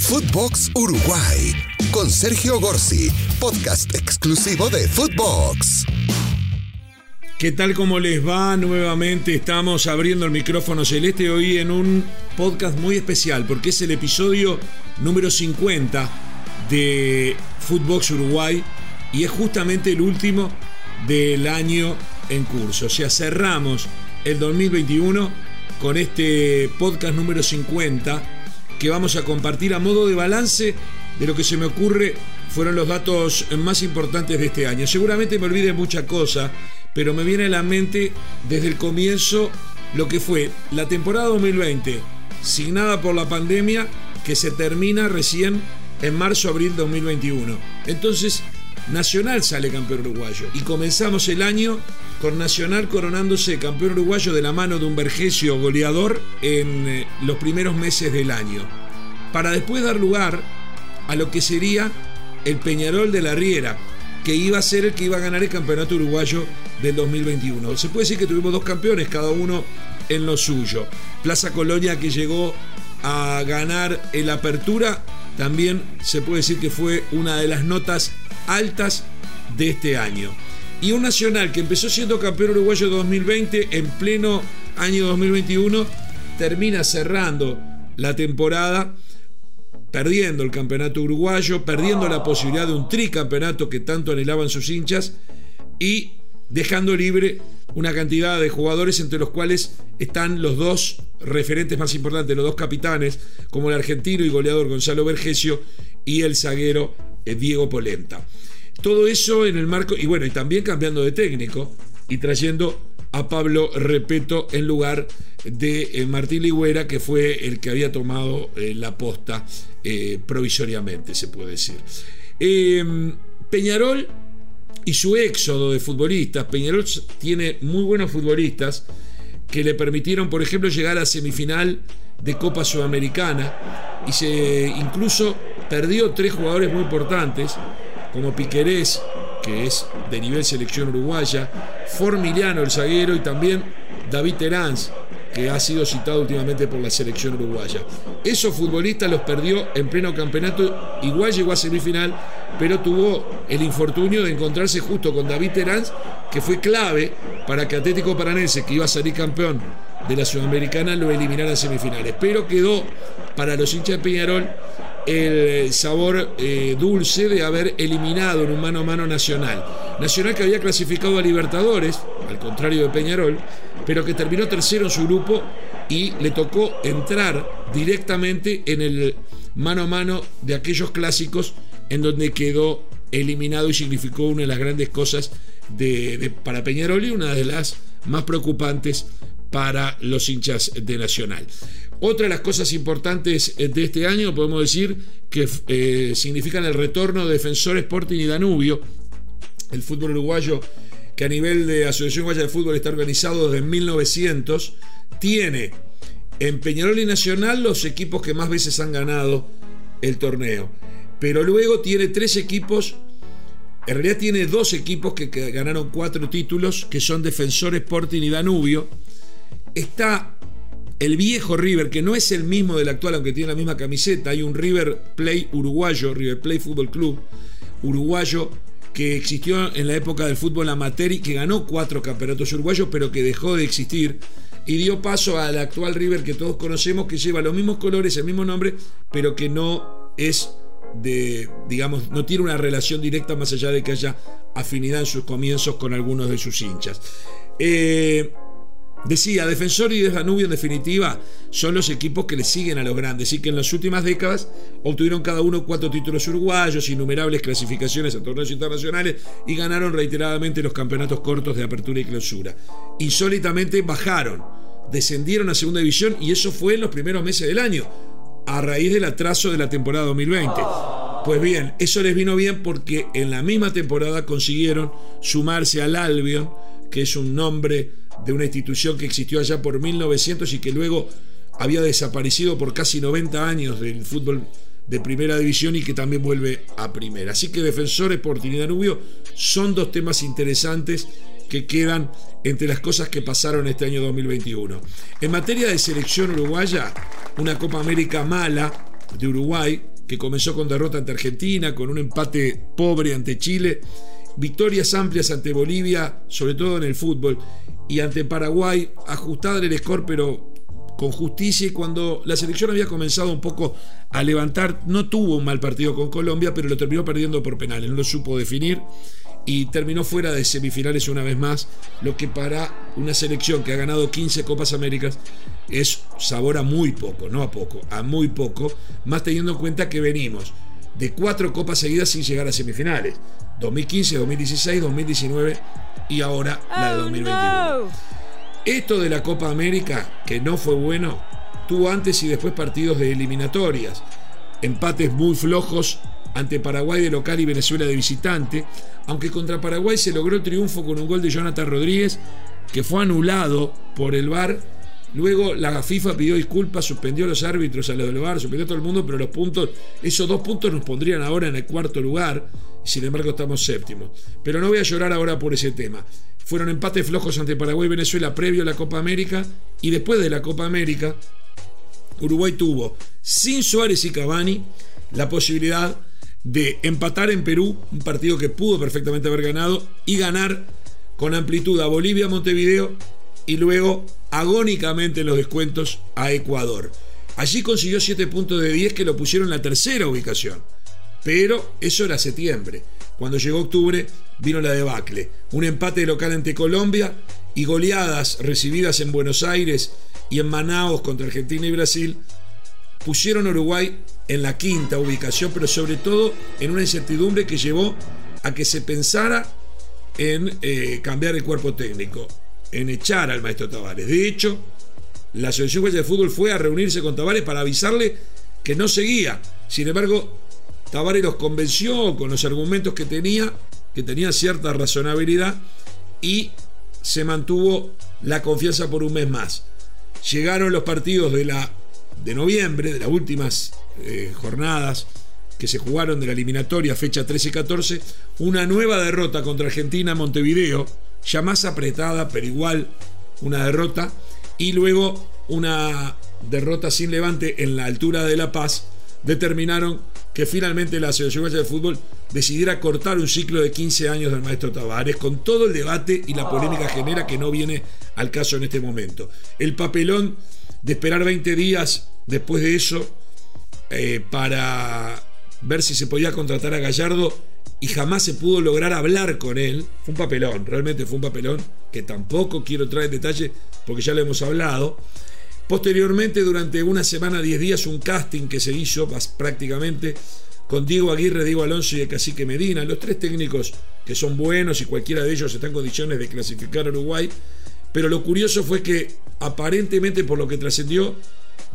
Footbox Uruguay con Sergio Gorsi, podcast exclusivo de Footbox. ¿Qué tal como les va? Nuevamente estamos abriendo el micrófono celeste hoy en un podcast muy especial porque es el episodio número 50 de Footbox Uruguay y es justamente el último del año en curso. O sea, cerramos el 2021 con este podcast número 50 que vamos a compartir a modo de balance de lo que se me ocurre fueron los datos más importantes de este año. Seguramente me olvide mucha cosa, pero me viene a la mente desde el comienzo lo que fue la temporada 2020, signada por la pandemia, que se termina recién en marzo-abril 2021. Entonces, Nacional sale campeón uruguayo y comenzamos el año con Nacional coronándose campeón uruguayo de la mano de un Vergesio goleador en eh, los primeros meses del año, para después dar lugar a lo que sería el Peñarol de la Riera, que iba a ser el que iba a ganar el campeonato uruguayo del 2021. Se puede decir que tuvimos dos campeones, cada uno en lo suyo. Plaza Colonia que llegó a ganar el Apertura, también se puede decir que fue una de las notas altas de este año. Y un Nacional que empezó siendo campeón uruguayo 2020 en pleno año 2021 termina cerrando la temporada perdiendo el campeonato uruguayo, perdiendo la posibilidad de un tricampeonato que tanto anhelaban sus hinchas y dejando libre una cantidad de jugadores entre los cuales están los dos referentes más importantes, los dos capitanes, como el argentino y goleador Gonzalo Vergesio y el zaguero eh, Diego Polenta. Todo eso en el marco, y bueno, y también cambiando de técnico y trayendo a Pablo Repeto en lugar de eh, Martín Ligüera, que fue el que había tomado eh, la posta provisoriamente, se puede decir. Em, Peñarol y su éxodo de futbolistas. Peñarol tiene muy buenos futbolistas que le permitieron, por ejemplo, llegar a semifinal de Copa Sudamericana y se incluso perdió tres jugadores muy importantes como Piquerés, que es de nivel selección uruguaya, Formiliano el zaguero y también David Terán, que ha sido citado últimamente por la selección uruguaya. Esos futbolistas los perdió en pleno campeonato, igual llegó a semifinal, pero tuvo el infortunio de encontrarse justo con David Terán, que fue clave para que Atlético Paranense, que iba a salir campeón de la Sudamericana, lo eliminara en semifinales. Pero quedó para los hinchas de Peñarol el sabor eh, dulce de haber eliminado en un mano a mano Nacional. Nacional que había clasificado a Libertadores, al contrario de Peñarol, pero que terminó tercero en su grupo y le tocó entrar directamente en el mano a mano de aquellos clásicos en donde quedó eliminado y significó una de las grandes cosas de, para Peñarol y una de las más preocupantes para los hinchas de Nacional. Otra de las cosas importantes eh, de este año, podemos decir, que eh, significan el retorno de Defensor Sporting y Danubio, el fútbol uruguayo que a nivel de Asociación Uruguaya de Fútbol está organizado desde 1900, tiene en Peñarol y Nacional los equipos que más veces han ganado el torneo. Pero luego tiene tres equipos, en realidad tiene dos equipos que, que ganaron cuatro títulos, que son Defensor Sporting y Danubio. Está el viejo River, que no es el mismo del actual, aunque tiene la misma camiseta, hay un River Play uruguayo, River Play Fútbol Club uruguayo, que existió en la época del fútbol amateur y que ganó cuatro campeonatos uruguayos, pero que dejó de existir y dio paso al actual River que todos conocemos, que lleva los mismos colores, el mismo nombre, pero que no es de, digamos, no tiene una relación directa más allá de que haya afinidad en sus comienzos con algunos de sus hinchas. Eh, Decía, Defensor y Danubio en definitiva son los equipos que le siguen a los grandes y que en las últimas décadas obtuvieron cada uno cuatro títulos uruguayos, innumerables clasificaciones a torneos internacionales y ganaron reiteradamente los campeonatos cortos de apertura y clausura. Insólitamente bajaron, descendieron a segunda división y eso fue en los primeros meses del año, a raíz del atraso de la temporada 2020. Pues bien, eso les vino bien porque en la misma temporada consiguieron sumarse al Albion, que es un nombre de una institución que existió allá por 1900 y que luego había desaparecido por casi 90 años del fútbol de primera división y que también vuelve a primera. Así que Defensores por y Danubio son dos temas interesantes que quedan entre las cosas que pasaron este año 2021. En materia de selección uruguaya, una Copa América mala de Uruguay, que comenzó con derrota ante Argentina, con un empate pobre ante Chile, victorias amplias ante Bolivia, sobre todo en el fútbol, y ante Paraguay, ajustada el score, pero con justicia y cuando la selección había comenzado un poco a levantar, no tuvo un mal partido con Colombia, pero lo terminó perdiendo por penales, no lo supo definir y terminó fuera de semifinales una vez más, lo que para una selección que ha ganado 15 Copas Américas es sabor a muy poco, no a poco, a muy poco, más teniendo en cuenta que venimos de cuatro copas seguidas sin llegar a semifinales, 2015, 2016, 2019 y ahora la de 2021. Esto de la Copa América, que no fue bueno, tuvo antes y después partidos de eliminatorias, empates muy flojos ante Paraguay de local y Venezuela de visitante, aunque contra Paraguay se logró el triunfo con un gol de Jonathan Rodríguez que fue anulado por el VAR. Luego la FIFA pidió disculpas, suspendió a los árbitros, a los del VAR, suspendió a todo el mundo, pero los puntos, esos dos puntos nos pondrían ahora en el cuarto lugar, sin embargo estamos séptimos. Pero no voy a llorar ahora por ese tema. Fueron empates flojos ante Paraguay y Venezuela previo a la Copa América y después de la Copa América, Uruguay tuvo, sin Suárez y Cavani, la posibilidad de empatar en Perú, un partido que pudo perfectamente haber ganado, y ganar con amplitud a Bolivia, Montevideo y luego agónicamente en los descuentos a Ecuador. Allí consiguió 7 puntos de 10 que lo pusieron en la tercera ubicación. Pero eso era septiembre. Cuando llegó octubre vino la debacle. Un empate local ante Colombia y goleadas recibidas en Buenos Aires y en Manaos contra Argentina y Brasil pusieron a Uruguay en la quinta ubicación, pero sobre todo en una incertidumbre que llevó a que se pensara en eh, cambiar el cuerpo técnico, en echar al maestro Tavares. De hecho, la Asociación de Fútbol fue a reunirse con Tavares para avisarle que no seguía. Sin embargo, Tavares los convenció con los argumentos que tenía, que tenía cierta razonabilidad, y se mantuvo la confianza por un mes más. Llegaron los partidos de la de noviembre, de las últimas eh, jornadas que se jugaron de la eliminatoria, fecha 13-14, una nueva derrota contra Argentina Montevideo, ya más apretada, pero igual una derrota, y luego una derrota sin levante en la altura de La Paz, determinaron que finalmente la Asociación de Fútbol decidiera cortar un ciclo de 15 años del maestro Tavares, con todo el debate y la polémica genera que no viene al caso en este momento. El papelón de esperar 20 días después de eso eh, para ver si se podía contratar a Gallardo y jamás se pudo lograr hablar con él. Fue un papelón, realmente fue un papelón que tampoco quiero traer en detalle porque ya lo hemos hablado. Posteriormente, durante una semana, 10 días, un casting que se hizo prácticamente con Diego Aguirre, Diego Alonso y el cacique Medina, los tres técnicos que son buenos y cualquiera de ellos está en condiciones de clasificar a Uruguay. Pero lo curioso fue que aparentemente por lo que trascendió,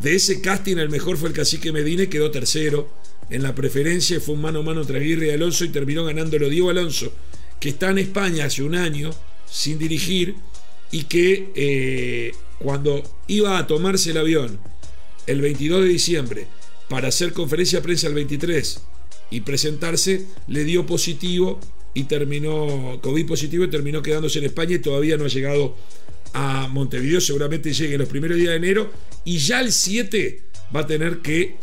de ese casting el mejor fue el cacique Medina y quedó tercero. En la preferencia fue un mano a mano entre Aguirre y Alonso y terminó ganándolo Diego Alonso, que está en España hace un año sin dirigir y que eh, cuando iba a tomarse el avión el 22 de diciembre para hacer conferencia de prensa el 23 y presentarse, le dio positivo y terminó, COVID positivo y terminó quedándose en España y todavía no ha llegado a Montevideo, seguramente llegue los primeros días de enero y ya el 7 va a tener que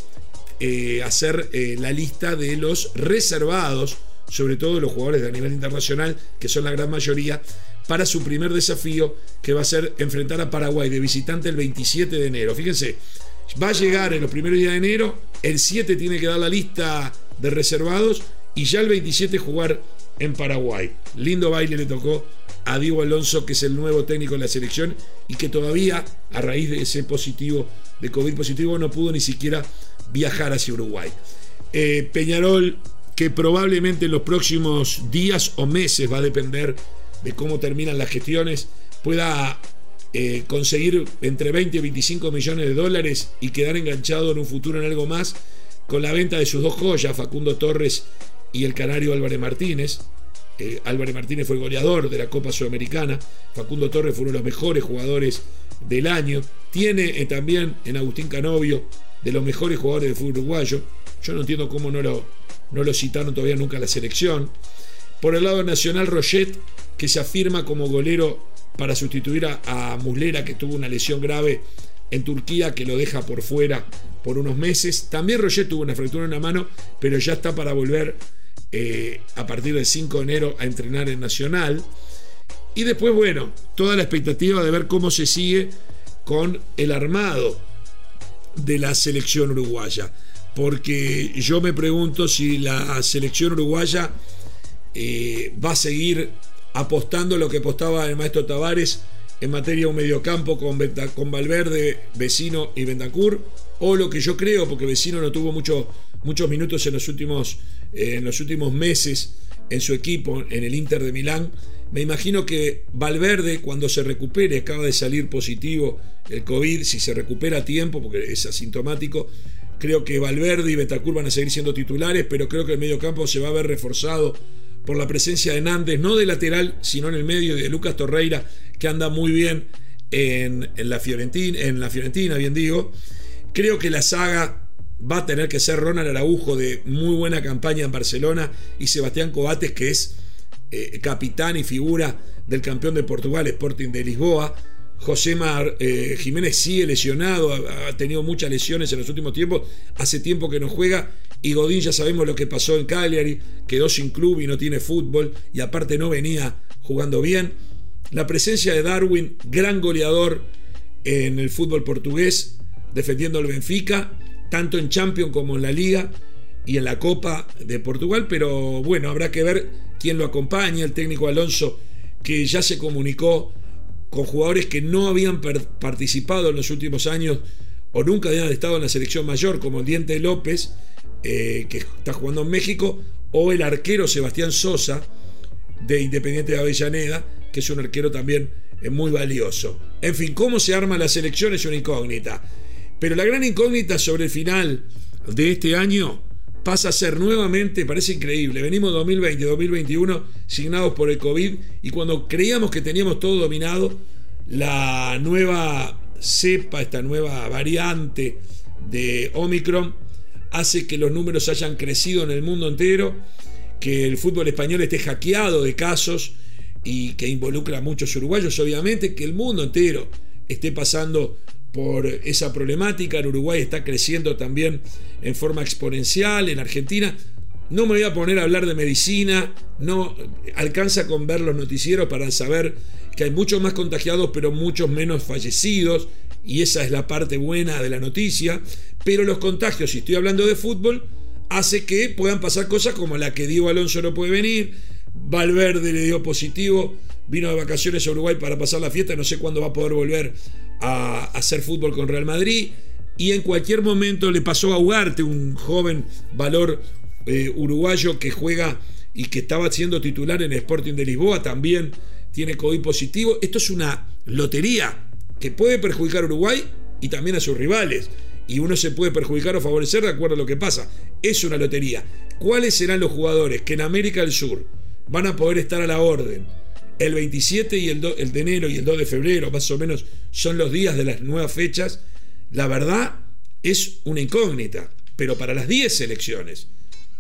eh, hacer eh, la lista de los reservados, sobre todo los jugadores de nivel internacional, que son la gran mayoría, para su primer desafío, que va a ser enfrentar a Paraguay de visitante el 27 de enero. Fíjense, va a llegar en los primeros días de enero, el 7 tiene que dar la lista de reservados y ya el 27 jugar en Paraguay. Lindo baile le tocó a Diego Alonso, que es el nuevo técnico de la selección y que todavía, a raíz de ese positivo, de COVID positivo, no pudo ni siquiera viajar hacia Uruguay. Eh, Peñarol, que probablemente en los próximos días o meses va a depender de cómo terminan las gestiones, pueda eh, conseguir entre 20 y 25 millones de dólares y quedar enganchado en un futuro en algo más con la venta de sus dos joyas, Facundo Torres y el canario Álvarez Martínez. Eh, Álvarez Martínez fue goleador de la Copa Sudamericana. Facundo Torres fue uno de los mejores jugadores del año. Tiene también en Agustín Canovio de los mejores jugadores de fútbol uruguayo. Yo no entiendo cómo no lo, no lo citaron todavía nunca la selección. Por el lado nacional, Roget, que se afirma como golero para sustituir a, Muslera, que tuvo una lesión grave en Turquía que lo deja por fuera por unos meses. También Roger tuvo una fractura en la mano, pero ya está para volver eh, a partir del 5 de enero a entrenar en Nacional. Y después, bueno, toda la expectativa de ver cómo se sigue con el armado de la selección uruguaya. Porque yo me pregunto si la selección uruguaya eh, va a seguir apostando lo que apostaba el maestro Tavares en materia de un mediocampo con, con Valverde, Vecino y Bendacur, o lo que yo creo, porque Vecino no tuvo mucho, muchos minutos en los, últimos, eh, en los últimos meses en su equipo, en el Inter de Milán. Me imagino que Valverde, cuando se recupere, acaba de salir positivo el COVID, si se recupera a tiempo, porque es asintomático, creo que Valverde y Betacur van a seguir siendo titulares, pero creo que el mediocampo se va a ver reforzado por la presencia de Nández, no de lateral, sino en el medio, de Lucas Torreira, que anda muy bien en, la, Fiorentina, en la Fiorentina, bien digo. Creo que la saga va a tener que ser Ronald Araujo de muy buena campaña en Barcelona y Sebastián Coates, que es eh, capitán y figura del campeón de Portugal, Sporting de Lisboa. José Mar, eh, Jiménez sigue lesionado, ha, tenido muchas lesiones en los últimos tiempos, hace tiempo que no juega y Godín ya sabemos lo que pasó en Cagliari, quedó sin club y no tiene fútbol y aparte no venía jugando bien. La presencia de Darwin, gran goleador en el fútbol portugués, defendiendo al Benfica, tanto en Champions como en la Liga y en la Copa de Portugal, pero bueno, habrá que ver quién lo acompaña, el técnico Alonso, que ya se comunicó con jugadores que no habían participado en los últimos años o nunca habían estado en la selección mayor, como el Diente López, eh, que está jugando en México, o el arquero Sebastián Sosa, de Independiente de Avellaneda, que es un arquero también eh, muy valioso. En fin, cómo se arma la selección es una incógnita. Pero la gran incógnita sobre el final de este año pasa a ser nuevamente, parece increíble, venimos 2020, 2021 signados por el COVID y cuando creíamos que teníamos todo dominado, la nueva cepa, esta nueva variante de Omicron, hace que los números hayan crecido en el mundo entero, que el fútbol español esté hackeado de casos y que involucra a muchos uruguayos, obviamente, que el mundo entero esté pasando por esa problemática. En Uruguay está creciendo también en forma exponencial, en Argentina. No me voy a poner a hablar de medicina, no alcanza con ver los noticieros para saber que hay muchos más contagiados, pero muchos menos fallecidos, y esa es la parte buena de la noticia. Pero los contagios, si estoy hablando de fútbol, hace que puedan pasar cosas como la que Diego Alonso no puede venir, Valverde le dio positivo, vino de vacaciones a Uruguay para pasar la fiesta, no sé cuándo va a poder volver a hacer fútbol con Real Madrid. Y en cualquier momento le pasó a Ugarte, un joven valor eh, uruguayo que juega y que estaba siendo titular en Sporting de Lisboa, también tiene COVID positivo. Esto es una lotería que puede perjudicar a Uruguay y también a sus rivales. Y uno se puede perjudicar o favorecer de acuerdo a lo que pasa. Es una lotería. ¿Cuáles serán los jugadores que en América del Sur van a poder estar a la orden? El 27 y el, el de enero y el 2 de febrero, más o menos, son los días de las nuevas fechas. La verdad es una incógnita, pero para las 10 elecciones.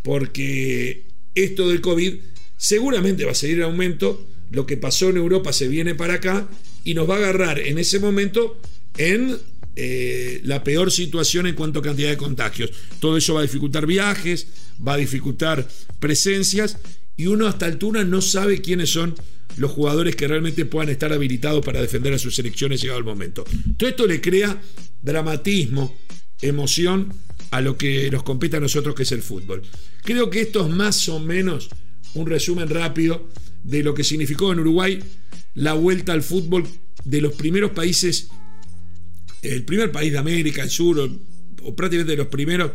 Porque esto del COVID seguramente va a seguir en aumento. Lo que pasó en Europa se viene para acá y nos va a agarrar en ese momento en eh, la peor situación en cuanto a cantidad de contagios. Todo eso va a dificultar viajes, va a dificultar presencias y uno hasta altura no sabe quiénes son los jugadores que realmente puedan estar habilitados para defender a sus selecciones llegado el momento. Todo esto le crea dramatismo, emoción a lo que nos compete a nosotros que es el fútbol. Creo que esto es más o menos un resumen rápido de lo que significó en Uruguay la vuelta al fútbol de los primeros países, el primer país de América, el sur, o, prácticamente de los primeros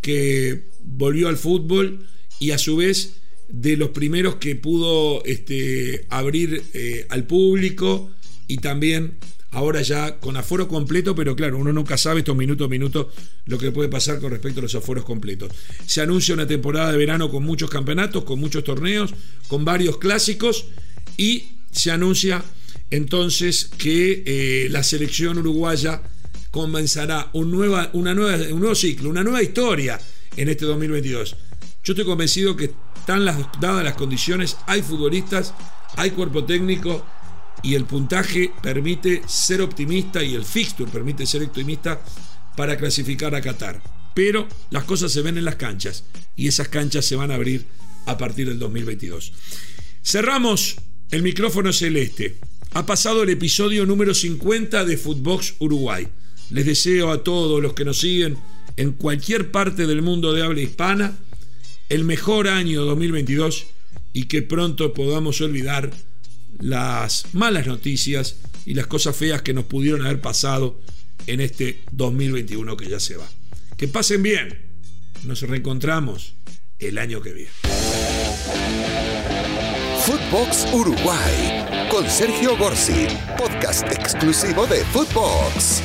que volvió al fútbol y a su vez de los primeros que pudo este, abrir eh, al público y también ahora ya con aforo completo, pero claro, uno nunca sabe estos minutos a minutos lo que puede pasar con respecto a los aforos completos. Se anuncia una temporada de verano con muchos campeonatos, con muchos torneos, con varios clásicos y se anuncia entonces que eh, la selección uruguaya comenzará un, nueva, una nueva, un nuevo ciclo, una nueva historia en este 2022. Yo estoy convencido que están las, dadas las condiciones, hay futbolistas, hay cuerpo técnico y el puntaje permite ser optimista y el fixture permite ser optimista para clasificar a Qatar. Pero las cosas se ven en las canchas y esas canchas se van a abrir a partir del 2022. Cerramos el micrófono celeste. Ha pasado el episodio número 50 de Footbox Uruguay. Les deseo a todos los que nos siguen en cualquier parte del mundo de habla hispana el mejor año 2022 y que pronto podamos olvidar las malas noticias y las cosas feas que nos pudieron haber pasado en este 2021 que ya se va. Que pasen bien. Nos reencontramos el año que viene. Footbox Uruguay con Sergio Gorsi, podcast exclusivo de Footbox.